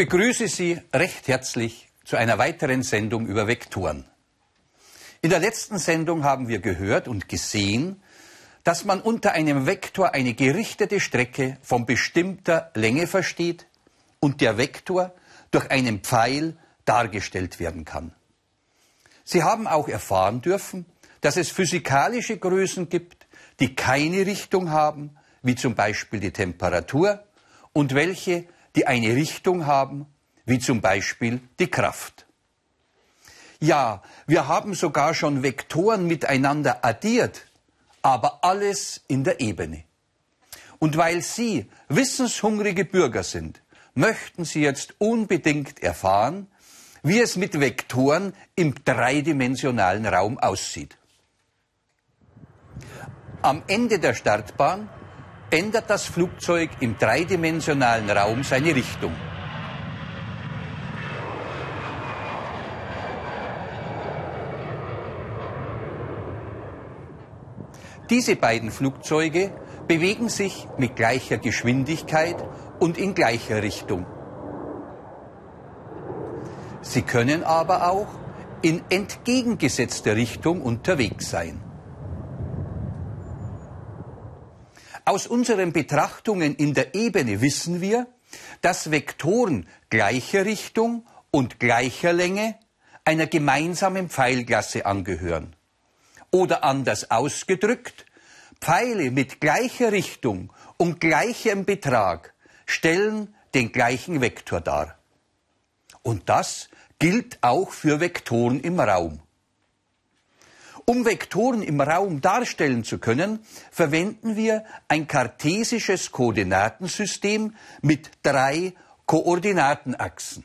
Ich begrüße Sie recht herzlich zu einer weiteren Sendung über Vektoren. In der letzten Sendung haben wir gehört und gesehen, dass man unter einem Vektor eine gerichtete Strecke von bestimmter Länge versteht und der Vektor durch einen Pfeil dargestellt werden kann. Sie haben auch erfahren dürfen, dass es physikalische Größen gibt, die keine Richtung haben, wie zum Beispiel die Temperatur, und welche, die eine Richtung haben, wie zum Beispiel die Kraft. Ja, wir haben sogar schon Vektoren miteinander addiert, aber alles in der Ebene. Und weil Sie wissenshungrige Bürger sind, möchten Sie jetzt unbedingt erfahren, wie es mit Vektoren im dreidimensionalen Raum aussieht. Am Ende der Startbahn ändert das Flugzeug im dreidimensionalen Raum seine Richtung. Diese beiden Flugzeuge bewegen sich mit gleicher Geschwindigkeit und in gleicher Richtung. Sie können aber auch in entgegengesetzter Richtung unterwegs sein. Aus unseren Betrachtungen in der Ebene wissen wir, dass Vektoren gleicher Richtung und gleicher Länge einer gemeinsamen Pfeilklasse angehören. Oder anders ausgedrückt, Pfeile mit gleicher Richtung und gleichem Betrag stellen den gleichen Vektor dar. Und das gilt auch für Vektoren im Raum. Um Vektoren im Raum darstellen zu können, verwenden wir ein kartesisches Koordinatensystem mit drei Koordinatenachsen.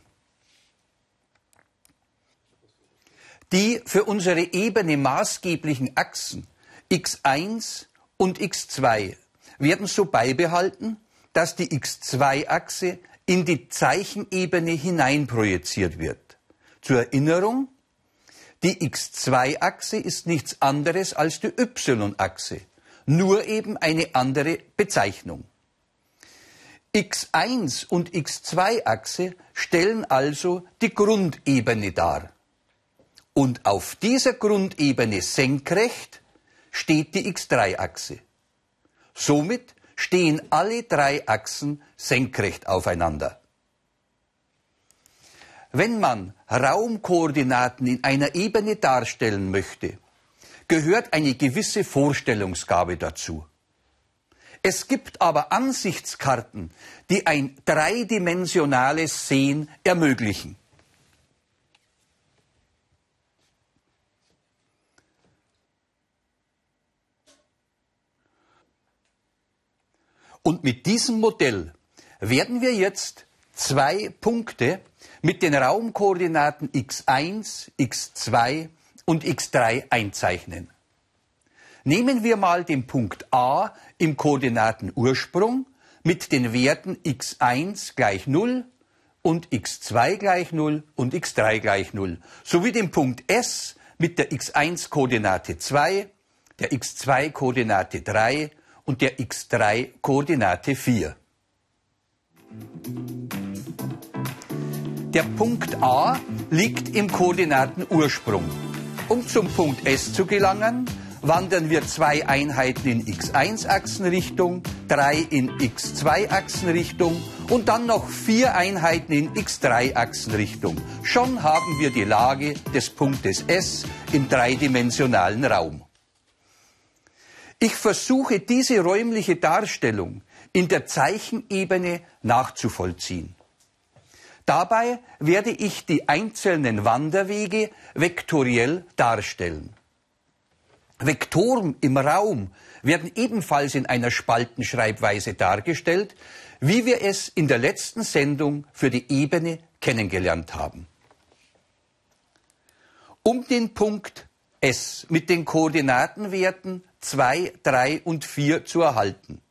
Die für unsere Ebene maßgeblichen Achsen x1 und x2 werden so beibehalten, dass die x2-Achse in die Zeichenebene hineinprojiziert wird. Zur Erinnerung, die x2-Achse ist nichts anderes als die y-Achse, nur eben eine andere Bezeichnung. x1 und x2-Achse stellen also die Grundebene dar. Und auf dieser Grundebene senkrecht steht die x3-Achse. Somit stehen alle drei Achsen senkrecht aufeinander. Wenn man Raumkoordinaten in einer Ebene darstellen möchte, gehört eine gewisse Vorstellungsgabe dazu. Es gibt aber Ansichtskarten, die ein dreidimensionales Sehen ermöglichen. Und mit diesem Modell werden wir jetzt zwei Punkte mit den Raumkoordinaten x1, x2 und x3 einzeichnen. Nehmen wir mal den Punkt A im Koordinatenursprung mit den Werten x1 gleich 0 und x2 gleich 0 und x3 gleich 0, sowie den Punkt S mit der x1-Koordinate 2, der x2-Koordinate 3 und der x3-Koordinate 4. Der Punkt A liegt im Koordinatenursprung. Um zum Punkt S zu gelangen, wandern wir zwei Einheiten in x1-Achsenrichtung, drei in x2-Achsenrichtung und dann noch vier Einheiten in x3-Achsenrichtung. Schon haben wir die Lage des Punktes S im dreidimensionalen Raum. Ich versuche diese räumliche Darstellung in der Zeichenebene nachzuvollziehen. Dabei werde ich die einzelnen Wanderwege vektoriell darstellen. Vektoren im Raum werden ebenfalls in einer Spaltenschreibweise dargestellt, wie wir es in der letzten Sendung für die Ebene kennengelernt haben. Um den Punkt S mit den Koordinatenwerten 2, 3 und 4 zu erhalten,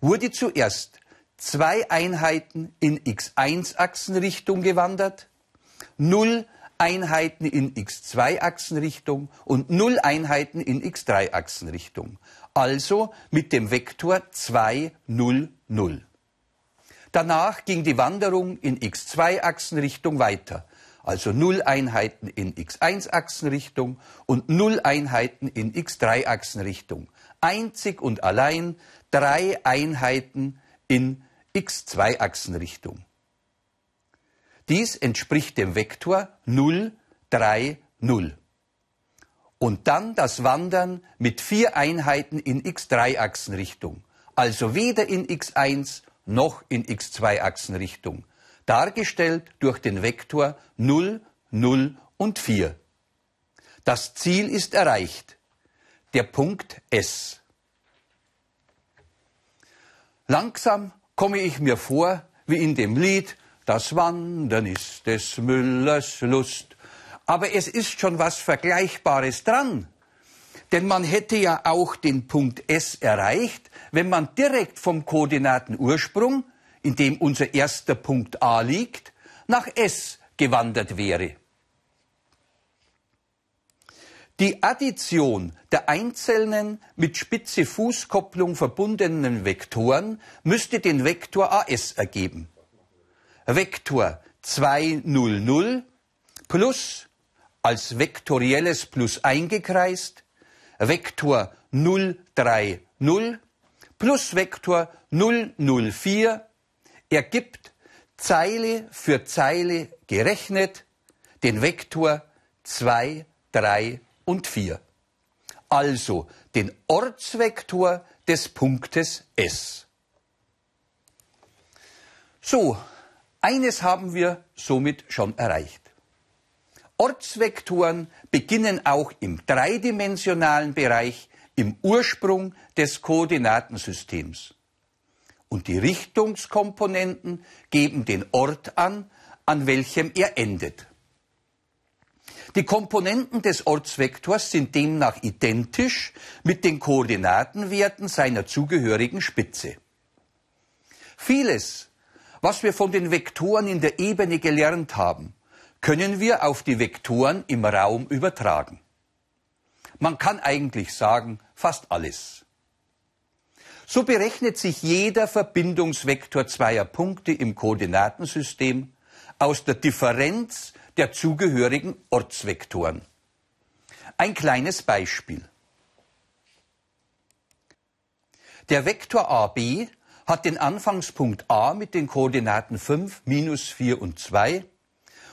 wurde zuerst zwei Einheiten in x1-Achsenrichtung gewandert, 0 Einheiten in x2-Achsenrichtung und 0 Einheiten in x3-Achsenrichtung. Also mit dem Vektor 2, 0, 0. Danach ging die Wanderung in x2-Achsenrichtung weiter, also 0 Einheiten in x1-Achsenrichtung und 0 Einheiten in x3-Achsenrichtung. Einzig und allein drei Einheiten in x2-Achsenrichtung. Dies entspricht dem Vektor 0, 3, 0. Und dann das Wandern mit vier Einheiten in x3-Achsenrichtung, also weder in x1 noch in x2-Achsenrichtung, dargestellt durch den Vektor 0, 0 und 4. Das Ziel ist erreicht, der Punkt S. Langsam komme ich mir vor, wie in dem Lied, das Wandern ist des Müllers Lust. Aber es ist schon was Vergleichbares dran. Denn man hätte ja auch den Punkt S erreicht, wenn man direkt vom Koordinatenursprung, in dem unser erster Punkt A liegt, nach S gewandert wäre. Die Addition der einzelnen mit spitze Fußkopplung verbundenen Vektoren müsste den Vektor AS ergeben. Vektor 2, 0, 0 plus als vektorielles Plus eingekreist, Vektor 0, 3, 0 plus Vektor 0, 0, 4 ergibt Zeile für Zeile gerechnet den Vektor 2, 3 und 4. Also den Ortsvektor des Punktes S. So, eines haben wir somit schon erreicht. Ortsvektoren beginnen auch im dreidimensionalen Bereich im Ursprung des Koordinatensystems. Und die Richtungskomponenten geben den Ort an, an welchem er endet. Die Komponenten des Ortsvektors sind demnach identisch mit den Koordinatenwerten seiner zugehörigen Spitze. Vieles, was wir von den Vektoren in der Ebene gelernt haben, können wir auf die Vektoren im Raum übertragen. Man kann eigentlich sagen, fast alles. So berechnet sich jeder Verbindungsvektor zweier Punkte im Koordinatensystem aus der Differenz der zugehörigen Ortsvektoren. Ein kleines Beispiel. Der Vektor AB hat den Anfangspunkt A mit den Koordinaten 5, minus 4 und 2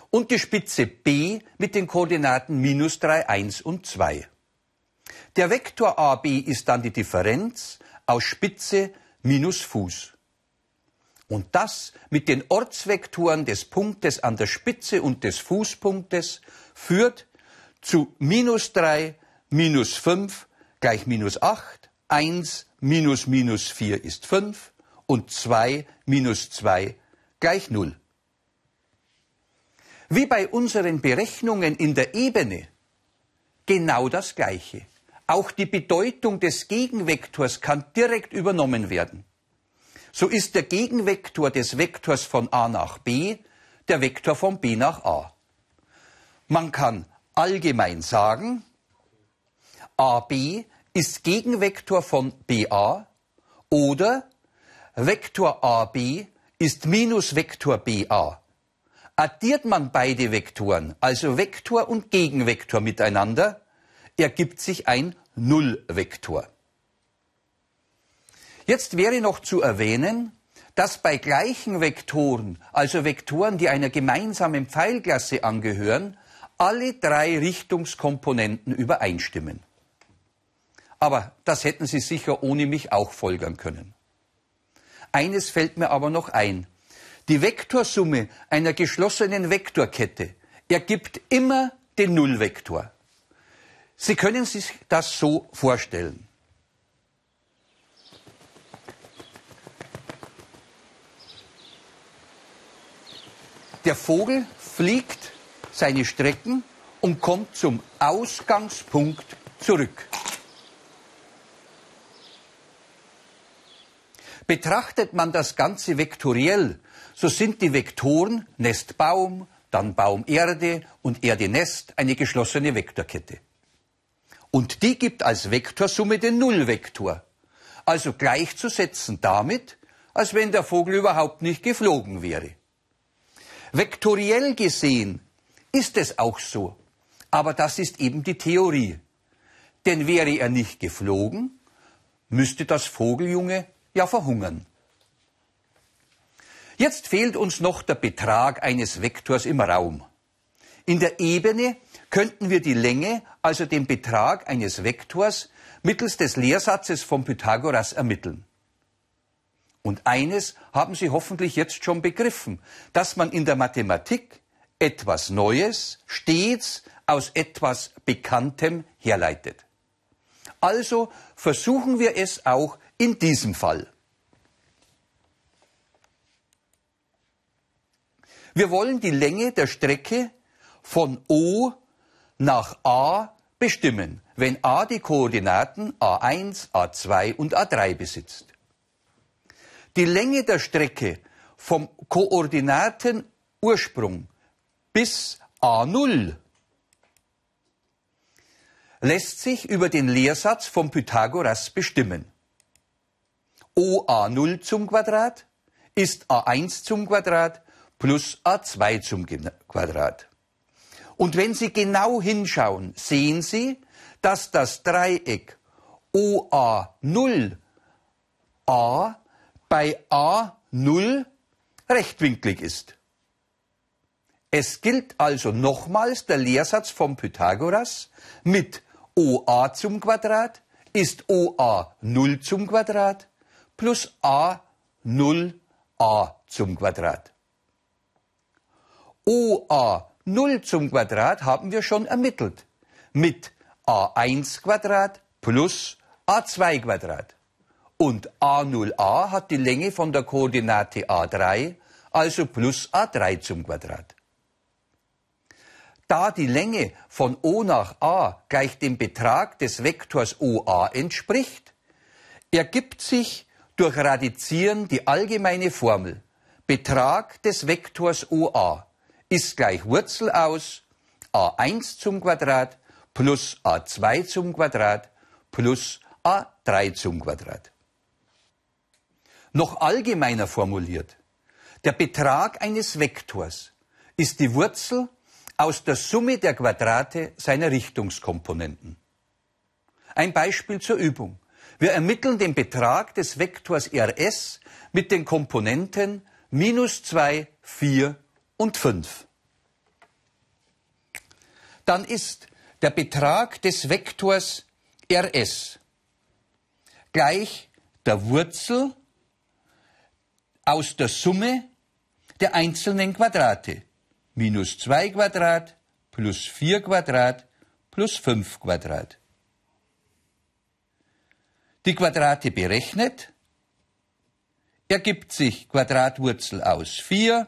und die Spitze B mit den Koordinaten minus 3, 1 und 2. Der Vektor AB ist dann die Differenz aus Spitze minus Fuß. Und das mit den Ortsvektoren des Punktes an der Spitze und des Fußpunktes führt zu minus 3, minus 5 gleich minus 8, 1 minus minus 4 ist 5 und 2 minus 2 gleich 0. Wie bei unseren Berechnungen in der Ebene genau das Gleiche. Auch die Bedeutung des Gegenvektors kann direkt übernommen werden so ist der Gegenvektor des Vektors von a nach b der Vektor von b nach a. Man kann allgemein sagen, ab ist Gegenvektor von ba oder Vektor ab ist Minusvektor ba. Addiert man beide Vektoren, also Vektor und Gegenvektor miteinander, ergibt sich ein Nullvektor. Jetzt wäre noch zu erwähnen, dass bei gleichen Vektoren, also Vektoren, die einer gemeinsamen Pfeilklasse angehören, alle drei Richtungskomponenten übereinstimmen. Aber das hätten Sie sicher ohne mich auch folgern können. Eines fällt mir aber noch ein. Die Vektorsumme einer geschlossenen Vektorkette ergibt immer den Nullvektor. Sie können sich das so vorstellen. Der Vogel fliegt seine Strecken und kommt zum Ausgangspunkt zurück. Betrachtet man das Ganze vektoriell, so sind die Vektoren Nest Baum, dann Baum Erde und Erde Nest eine geschlossene Vektorkette. Und die gibt als Vektorsumme den Nullvektor. Also gleichzusetzen damit, als wenn der Vogel überhaupt nicht geflogen wäre. Vektoriell gesehen ist es auch so, aber das ist eben die Theorie. Denn wäre er nicht geflogen, müsste das Vogeljunge ja verhungern. Jetzt fehlt uns noch der Betrag eines Vektors im Raum. In der Ebene könnten wir die Länge, also den Betrag eines Vektors, mittels des Lehrsatzes von Pythagoras ermitteln. Und eines haben Sie hoffentlich jetzt schon begriffen, dass man in der Mathematik etwas Neues stets aus etwas Bekanntem herleitet. Also versuchen wir es auch in diesem Fall. Wir wollen die Länge der Strecke von O nach A bestimmen, wenn A die Koordinaten A1, A2 und A3 besitzt. Die Länge der Strecke vom Koordinatenursprung bis A0 lässt sich über den Lehrsatz von Pythagoras bestimmen. OA0 zum Quadrat ist A1 zum Quadrat plus A2 zum Quadrat. Und wenn Sie genau hinschauen, sehen Sie, dass das Dreieck OA0 A bei A0 rechtwinklig ist. Es gilt also nochmals der Lehrsatz von Pythagoras mit OA zum Quadrat ist OA 0 zum Quadrat plus A 0 A zum Quadrat. OA 0 zum Quadrat haben wir schon ermittelt mit A1 Quadrat plus A2 Quadrat. Und A0a hat die Länge von der Koordinate A3, also plus A3 zum Quadrat. Da die Länge von O nach A gleich dem Betrag des Vektors OA entspricht, ergibt sich durch Radizieren die allgemeine Formel Betrag des Vektors OA ist gleich Wurzel aus a1 zum Quadrat plus a2 zum Quadrat plus a3 zum Quadrat. Noch allgemeiner formuliert, der Betrag eines Vektors ist die Wurzel aus der Summe der Quadrate seiner Richtungskomponenten. Ein Beispiel zur Übung. Wir ermitteln den Betrag des Vektors Rs mit den Komponenten minus 2, 4 und 5. Dann ist der Betrag des Vektors Rs gleich der Wurzel aus der Summe der einzelnen Quadrate minus 2 Quadrat plus 4 Quadrat plus 5 Quadrat. Die Quadrate berechnet, ergibt sich Quadratwurzel aus 4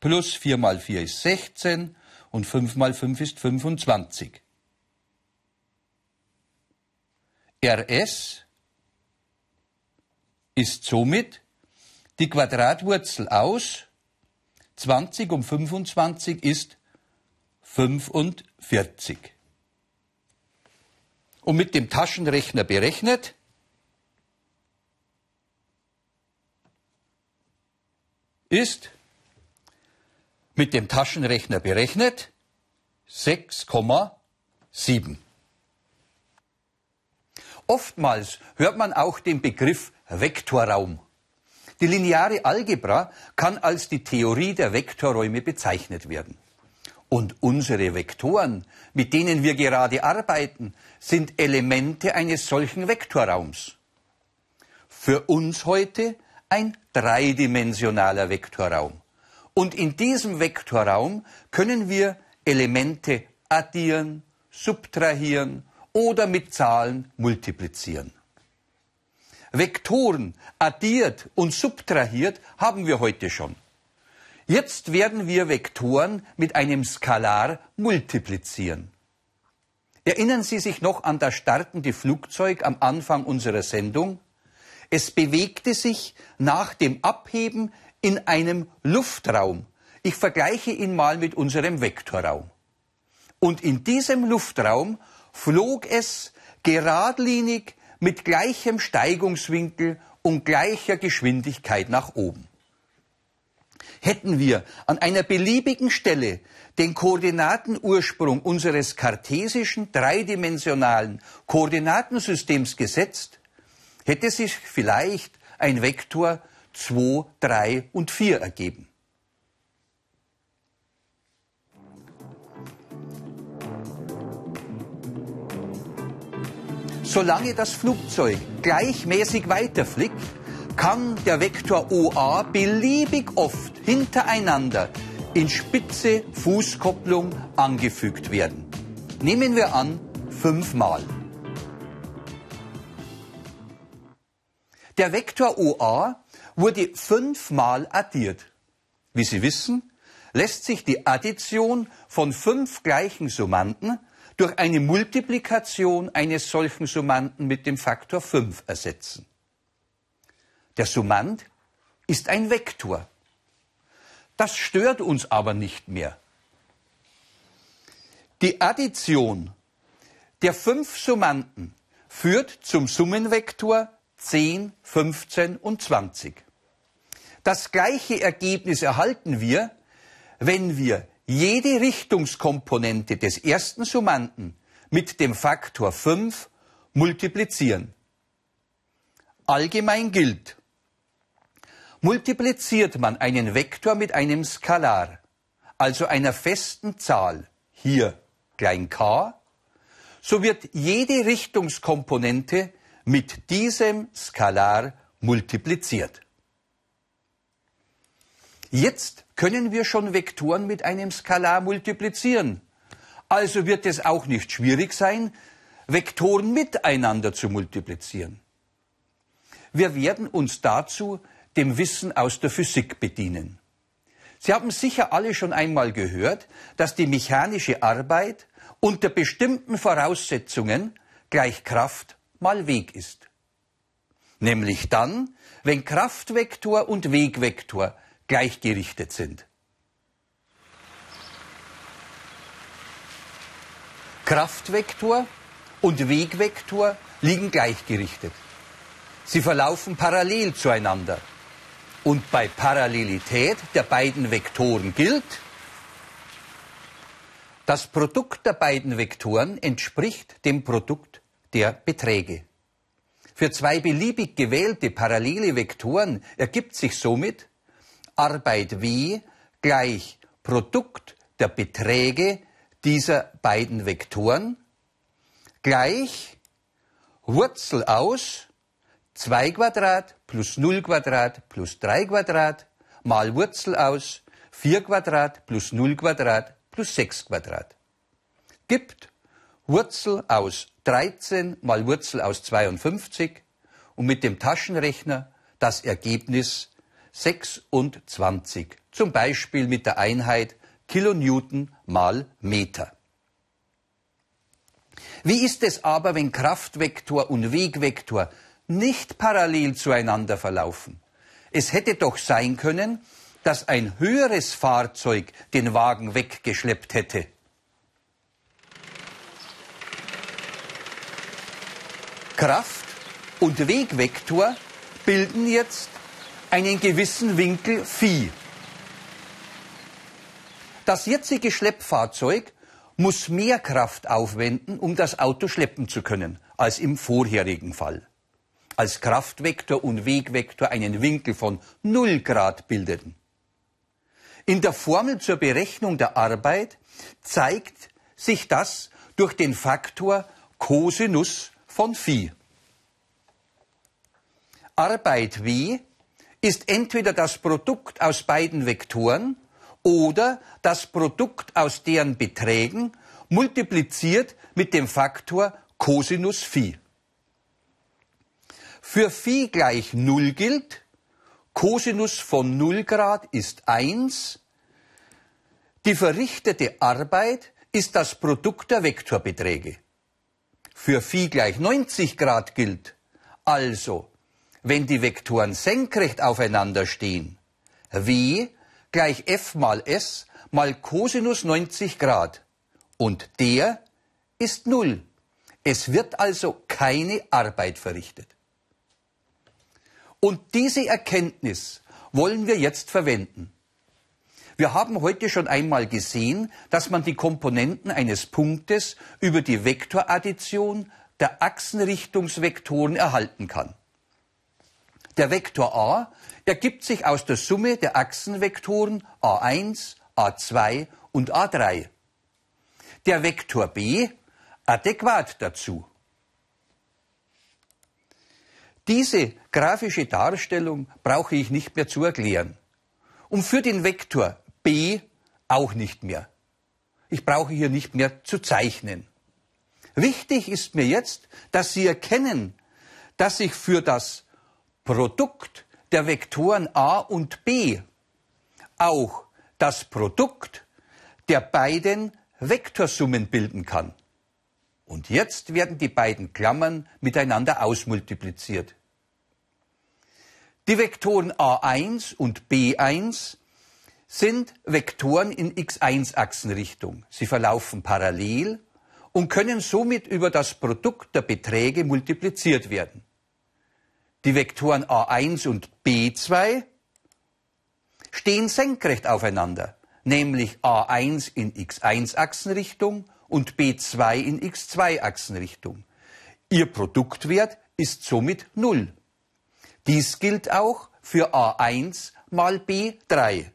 plus 4 mal 4 ist 16 und 5 mal 5 ist 25. Rs ist somit die Quadratwurzel aus 20 um 25 ist 45. Und mit dem Taschenrechner berechnet, ist mit dem Taschenrechner berechnet 6,7. Oftmals hört man auch den Begriff Vektorraum. Die lineare Algebra kann als die Theorie der Vektorräume bezeichnet werden. Und unsere Vektoren, mit denen wir gerade arbeiten, sind Elemente eines solchen Vektorraums. Für uns heute ein dreidimensionaler Vektorraum. Und in diesem Vektorraum können wir Elemente addieren, subtrahieren oder mit Zahlen multiplizieren. Vektoren addiert und subtrahiert haben wir heute schon. Jetzt werden wir Vektoren mit einem Skalar multiplizieren. Erinnern Sie sich noch an das startende Flugzeug am Anfang unserer Sendung? Es bewegte sich nach dem Abheben in einem Luftraum. Ich vergleiche ihn mal mit unserem Vektorraum. Und in diesem Luftraum flog es geradlinig mit gleichem Steigungswinkel und gleicher Geschwindigkeit nach oben. Hätten wir an einer beliebigen Stelle den Koordinatenursprung unseres kartesischen dreidimensionalen Koordinatensystems gesetzt, hätte sich vielleicht ein Vektor 2, 3 und 4 ergeben. Solange das Flugzeug gleichmäßig weiterfliegt, kann der Vektor OA beliebig oft hintereinander in spitze Fußkopplung angefügt werden. Nehmen wir an, fünfmal. Der Vektor OA wurde fünfmal addiert. Wie Sie wissen, lässt sich die Addition von fünf gleichen Summanden durch eine Multiplikation eines solchen Summanden mit dem Faktor 5 ersetzen. Der Summand ist ein Vektor. Das stört uns aber nicht mehr. Die Addition der fünf Summanden führt zum Summenvektor 10, 15 und 20. Das gleiche Ergebnis erhalten wir, wenn wir jede Richtungskomponente des ersten Summanden mit dem Faktor 5 multiplizieren. Allgemein gilt, multipliziert man einen Vektor mit einem Skalar, also einer festen Zahl, hier klein k, so wird jede Richtungskomponente mit diesem Skalar multipliziert. Jetzt können wir schon Vektoren mit einem Skalar multiplizieren. Also wird es auch nicht schwierig sein, Vektoren miteinander zu multiplizieren. Wir werden uns dazu dem Wissen aus der Physik bedienen. Sie haben sicher alle schon einmal gehört, dass die mechanische Arbeit unter bestimmten Voraussetzungen gleich Kraft mal Weg ist. Nämlich dann, wenn Kraftvektor und Wegvektor gleichgerichtet sind. Kraftvektor und Wegvektor liegen gleichgerichtet. Sie verlaufen parallel zueinander. Und bei Parallelität der beiden Vektoren gilt, das Produkt der beiden Vektoren entspricht dem Produkt der Beträge. Für zwei beliebig gewählte parallele Vektoren ergibt sich somit, Arbeit W gleich Produkt der Beträge dieser beiden Vektoren gleich Wurzel aus 2 Quadrat plus 0 Quadrat plus 3 Quadrat mal Wurzel aus 4 Quadrat plus 0 Quadrat plus 6 Quadrat. Gibt Wurzel aus 13 mal Wurzel aus 52 und mit dem Taschenrechner das Ergebnis 26, zum Beispiel mit der Einheit Kilonewton mal Meter. Wie ist es aber, wenn Kraftvektor und Wegvektor nicht parallel zueinander verlaufen? Es hätte doch sein können, dass ein höheres Fahrzeug den Wagen weggeschleppt hätte. Kraft und Wegvektor bilden jetzt einen gewissen Winkel Phi. Das jetzige Schleppfahrzeug muss mehr Kraft aufwenden, um das Auto schleppen zu können, als im vorherigen Fall. Als Kraftvektor und Wegvektor einen Winkel von 0 Grad bildeten. In der Formel zur Berechnung der Arbeit zeigt sich das durch den Faktor Cosinus von Phi. Arbeit W ist entweder das Produkt aus beiden Vektoren oder das Produkt aus deren Beträgen multipliziert mit dem Faktor Cosinus Phi. Für Phi gleich 0 gilt, Cosinus von 0 Grad ist 1, die verrichtete Arbeit ist das Produkt der Vektorbeträge. Für Phi gleich 90 Grad gilt, also wenn die Vektoren senkrecht aufeinander stehen, w gleich f mal s mal Cosinus 90 Grad. Und der ist null. Es wird also keine Arbeit verrichtet. Und diese Erkenntnis wollen wir jetzt verwenden. Wir haben heute schon einmal gesehen, dass man die Komponenten eines Punktes über die Vektoraddition der Achsenrichtungsvektoren erhalten kann. Der Vektor a ergibt sich aus der Summe der Achsenvektoren a1, a2 und a3. Der Vektor b adäquat dazu. Diese grafische Darstellung brauche ich nicht mehr zu erklären. Und für den Vektor b auch nicht mehr. Ich brauche hier nicht mehr zu zeichnen. Wichtig ist mir jetzt, dass Sie erkennen, dass ich für das Produkt der Vektoren a und b auch das Produkt der beiden Vektorsummen bilden kann. Und jetzt werden die beiden Klammern miteinander ausmultipliziert. Die Vektoren a1 und b1 sind Vektoren in x1-Achsenrichtung. Sie verlaufen parallel und können somit über das Produkt der Beträge multipliziert werden. Die Vektoren a1 und b2 stehen senkrecht aufeinander, nämlich a1 in x1-Achsenrichtung und b2 in x2-Achsenrichtung. Ihr Produktwert ist somit 0. Dies gilt auch für a1 mal b3.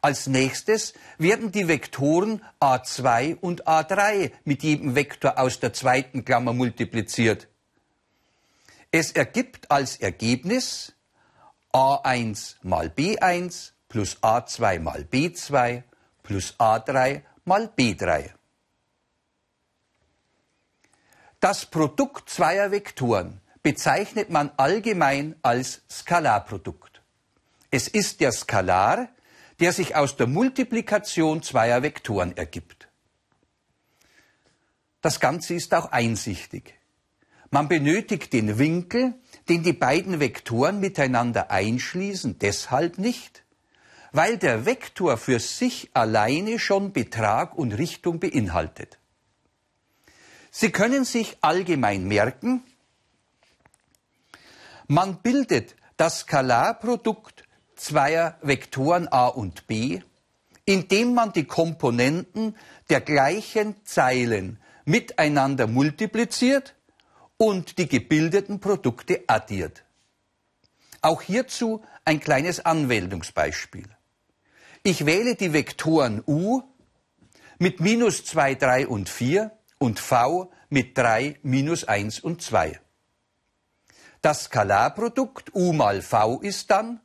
Als nächstes werden die Vektoren a2 und a3 mit jedem Vektor aus der zweiten Klammer multipliziert. Es ergibt als Ergebnis a1 mal b1 plus a2 mal b2 plus a3 mal b3. Das Produkt zweier Vektoren bezeichnet man allgemein als Skalarprodukt. Es ist der Skalar, der sich aus der Multiplikation zweier Vektoren ergibt. Das Ganze ist auch einsichtig. Man benötigt den Winkel, den die beiden Vektoren miteinander einschließen, deshalb nicht, weil der Vektor für sich alleine schon Betrag und Richtung beinhaltet. Sie können sich allgemein merken, man bildet das Skalarprodukt zweier Vektoren a und b, indem man die Komponenten der gleichen Zeilen miteinander multipliziert und die gebildeten Produkte addiert. Auch hierzu ein kleines Anwendungsbeispiel. Ich wähle die Vektoren u mit minus 2, 3 und 4 und v mit 3, minus 1 und 2. Das Skalarprodukt u mal v ist dann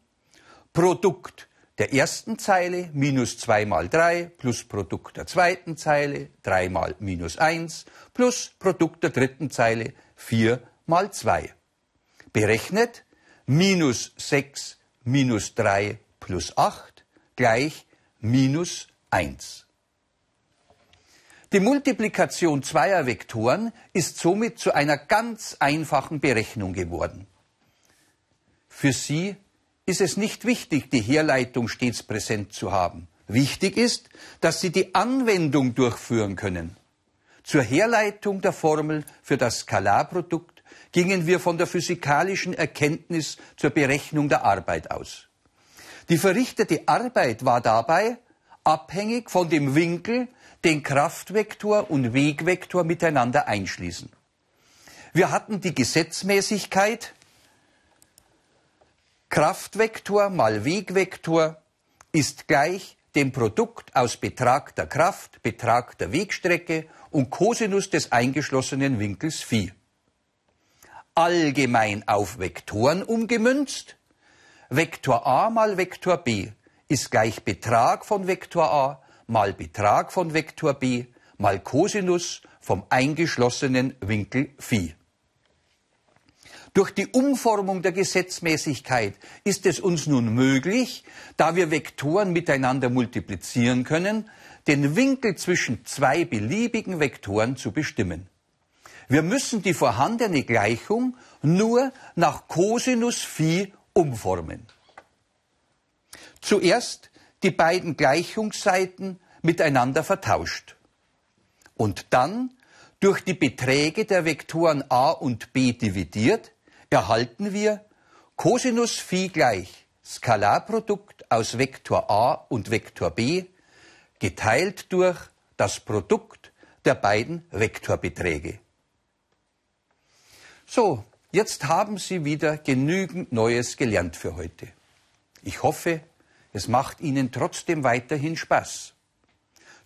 Produkt der ersten Zeile minus 2 mal 3 plus Produkt der zweiten Zeile 3 mal minus 1 plus Produkt der dritten Zeile 4 mal 2. Berechnet minus 6 minus 3 plus 8 gleich minus 1. Die Multiplikation zweier Vektoren ist somit zu einer ganz einfachen Berechnung geworden. Für Sie ist es nicht wichtig, die Herleitung stets präsent zu haben. Wichtig ist, dass Sie die Anwendung durchführen können. Zur Herleitung der Formel für das Skalarprodukt gingen wir von der physikalischen Erkenntnis zur Berechnung der Arbeit aus. Die verrichtete Arbeit war dabei abhängig von dem Winkel, den Kraftvektor und Wegvektor miteinander einschließen. Wir hatten die Gesetzmäßigkeit, Kraftvektor mal Wegvektor ist gleich dem Produkt aus Betrag der Kraft, Betrag der Wegstrecke und Kosinus des eingeschlossenen Winkels Phi. Allgemein auf Vektoren umgemünzt, Vektor a mal Vektor b ist gleich Betrag von Vektor a mal Betrag von Vektor b mal Kosinus vom eingeschlossenen Winkel Phi. Durch die Umformung der Gesetzmäßigkeit ist es uns nun möglich, da wir Vektoren miteinander multiplizieren können, den Winkel zwischen zwei beliebigen Vektoren zu bestimmen. Wir müssen die vorhandene Gleichung nur nach Cosinus Phi umformen. Zuerst die beiden Gleichungsseiten miteinander vertauscht und dann durch die Beträge der Vektoren a und b dividiert, erhalten wir Cosinus Phi gleich Skalarprodukt aus Vektor a und Vektor b geteilt durch das Produkt der beiden Vektorbeträge. So, jetzt haben Sie wieder genügend Neues gelernt für heute. Ich hoffe, es macht Ihnen trotzdem weiterhin Spaß.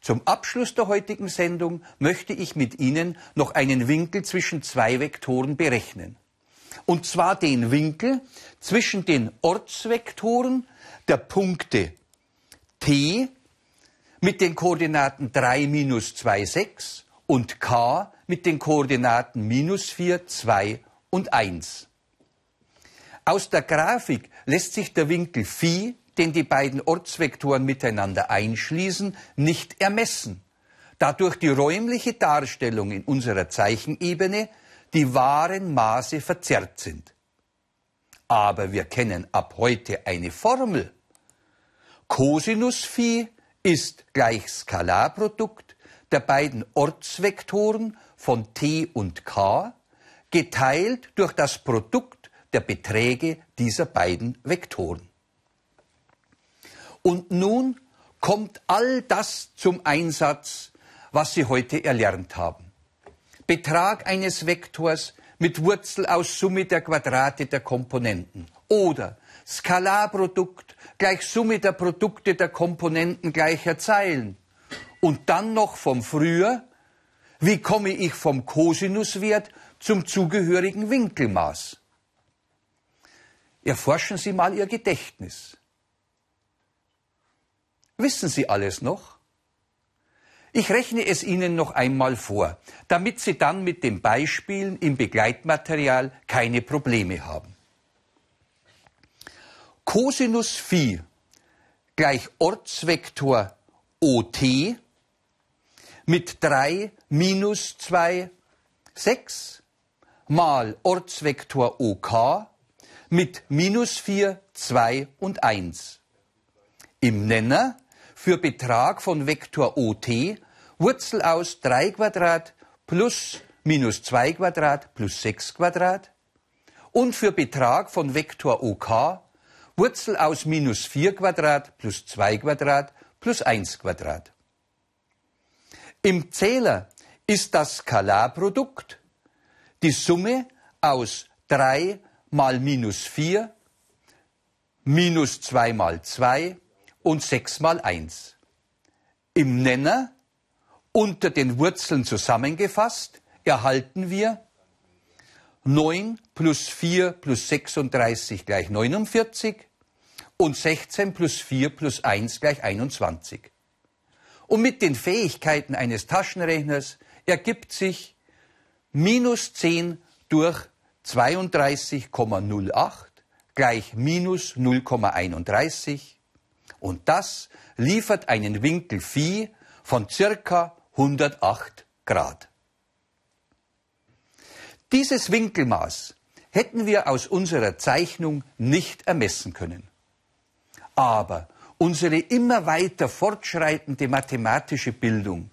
Zum Abschluss der heutigen Sendung möchte ich mit Ihnen noch einen Winkel zwischen zwei Vektoren berechnen. Und zwar den Winkel zwischen den Ortsvektoren der Punkte t mit den Koordinaten 3, minus 2, 6 und k mit den Koordinaten minus 4, 2 und 1. Aus der Grafik lässt sich der Winkel Phi, den die beiden Ortsvektoren miteinander einschließen, nicht ermessen, da durch die räumliche Darstellung in unserer Zeichenebene die wahren Maße verzerrt sind. Aber wir kennen ab heute eine Formel. Cosinus Phi ist gleich Skalarprodukt der beiden Ortsvektoren von t und k geteilt durch das Produkt der Beträge dieser beiden Vektoren. Und nun kommt all das zum Einsatz, was Sie heute erlernt haben. Betrag eines Vektors mit Wurzel aus Summe der Quadrate der Komponenten. Oder Skalarprodukt gleich Summe der Produkte der Komponenten gleicher Zeilen. Und dann noch vom Früher, wie komme ich vom Kosinuswert zum zugehörigen Winkelmaß? Erforschen Sie mal Ihr Gedächtnis. Wissen Sie alles noch? Ich rechne es Ihnen noch einmal vor, damit Sie dann mit den Beispielen im Begleitmaterial keine Probleme haben. Cosinus Phi gleich Ortsvektor OT mit 3 minus 2, 6 mal Ortsvektor OK mit minus 4, 2 und 1. Im Nenner für Betrag von Vektor OT Wurzel aus 3 Quadrat plus minus 2 Quadrat plus 6 Quadrat und für Betrag von Vektor OK Wurzel aus minus 4 Quadrat plus 2 Quadrat plus 1 Quadrat. Im Zähler ist das Skalarprodukt die Summe aus 3 mal minus 4, minus 2 mal 2 und 6 mal 1. Im Nenner unter den Wurzeln zusammengefasst erhalten wir 9 plus 4 plus 36 gleich 49 und 16 plus 4 plus 1 gleich 21. Und mit den Fähigkeiten eines Taschenrechners ergibt sich minus 10 durch 32,08 gleich minus 0,31 und das liefert einen Winkel Phi von circa 108 Grad. Dieses Winkelmaß hätten wir aus unserer Zeichnung nicht ermessen können. Aber unsere immer weiter fortschreitende mathematische Bildung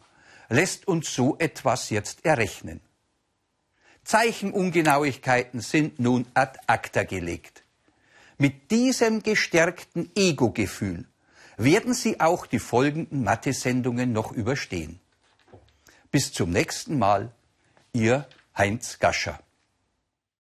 lässt uns so etwas jetzt errechnen. Zeichenungenauigkeiten sind nun ad acta gelegt. Mit diesem gestärkten Ego-Gefühl werden Sie auch die folgenden Mathe-Sendungen noch überstehen. Bis zum nächsten Mal, Ihr Heinz Gascher.